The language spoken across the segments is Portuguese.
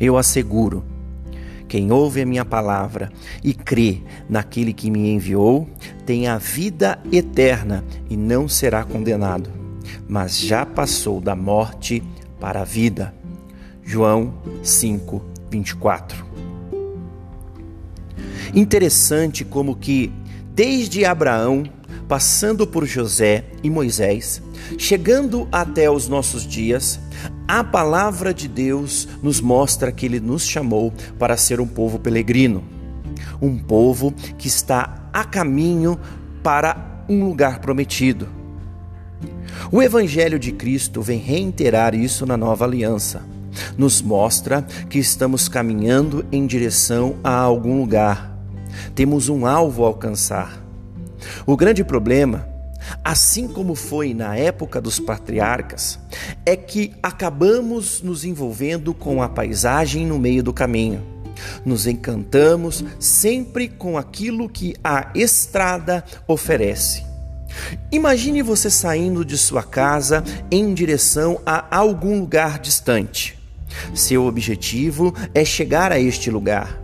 Eu asseguro: quem ouve a minha palavra e crê naquele que me enviou, tem a vida eterna e não será condenado, mas já passou da morte para a vida. João 5, 24. Interessante como que desde Abraão, passando por José e Moisés, chegando até os nossos dias, a palavra de Deus nos mostra que ele nos chamou para ser um povo peregrino, um povo que está a caminho para um lugar prometido. O Evangelho de Cristo vem reiterar isso na nova aliança. Nos mostra que estamos caminhando em direção a algum lugar temos um alvo a alcançar. O grande problema, assim como foi na época dos patriarcas, é que acabamos nos envolvendo com a paisagem no meio do caminho. Nos encantamos sempre com aquilo que a estrada oferece. Imagine você saindo de sua casa em direção a algum lugar distante. Seu objetivo é chegar a este lugar.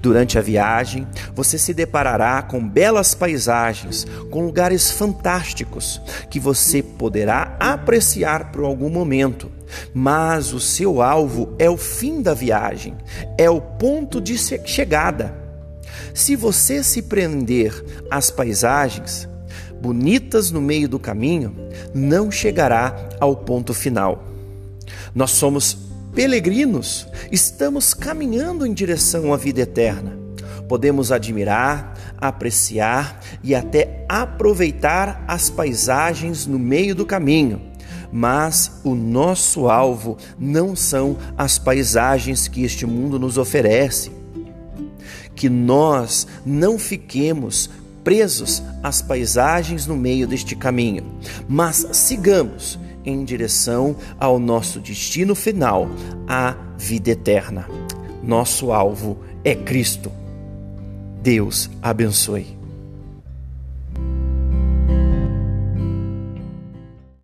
Durante a viagem, você se deparará com belas paisagens, com lugares fantásticos que você poderá apreciar por algum momento. Mas o seu alvo é o fim da viagem, é o ponto de chegada. Se você se prender às paisagens bonitas no meio do caminho, não chegará ao ponto final. Nós somos peregrinos, estamos caminhando em direção à vida eterna. Podemos admirar, apreciar e até aproveitar as paisagens no meio do caminho, mas o nosso alvo não são as paisagens que este mundo nos oferece. Que nós não fiquemos presos às paisagens no meio deste caminho, mas sigamos em direção ao nosso destino final, a vida eterna. Nosso alvo é Cristo. Deus abençoe.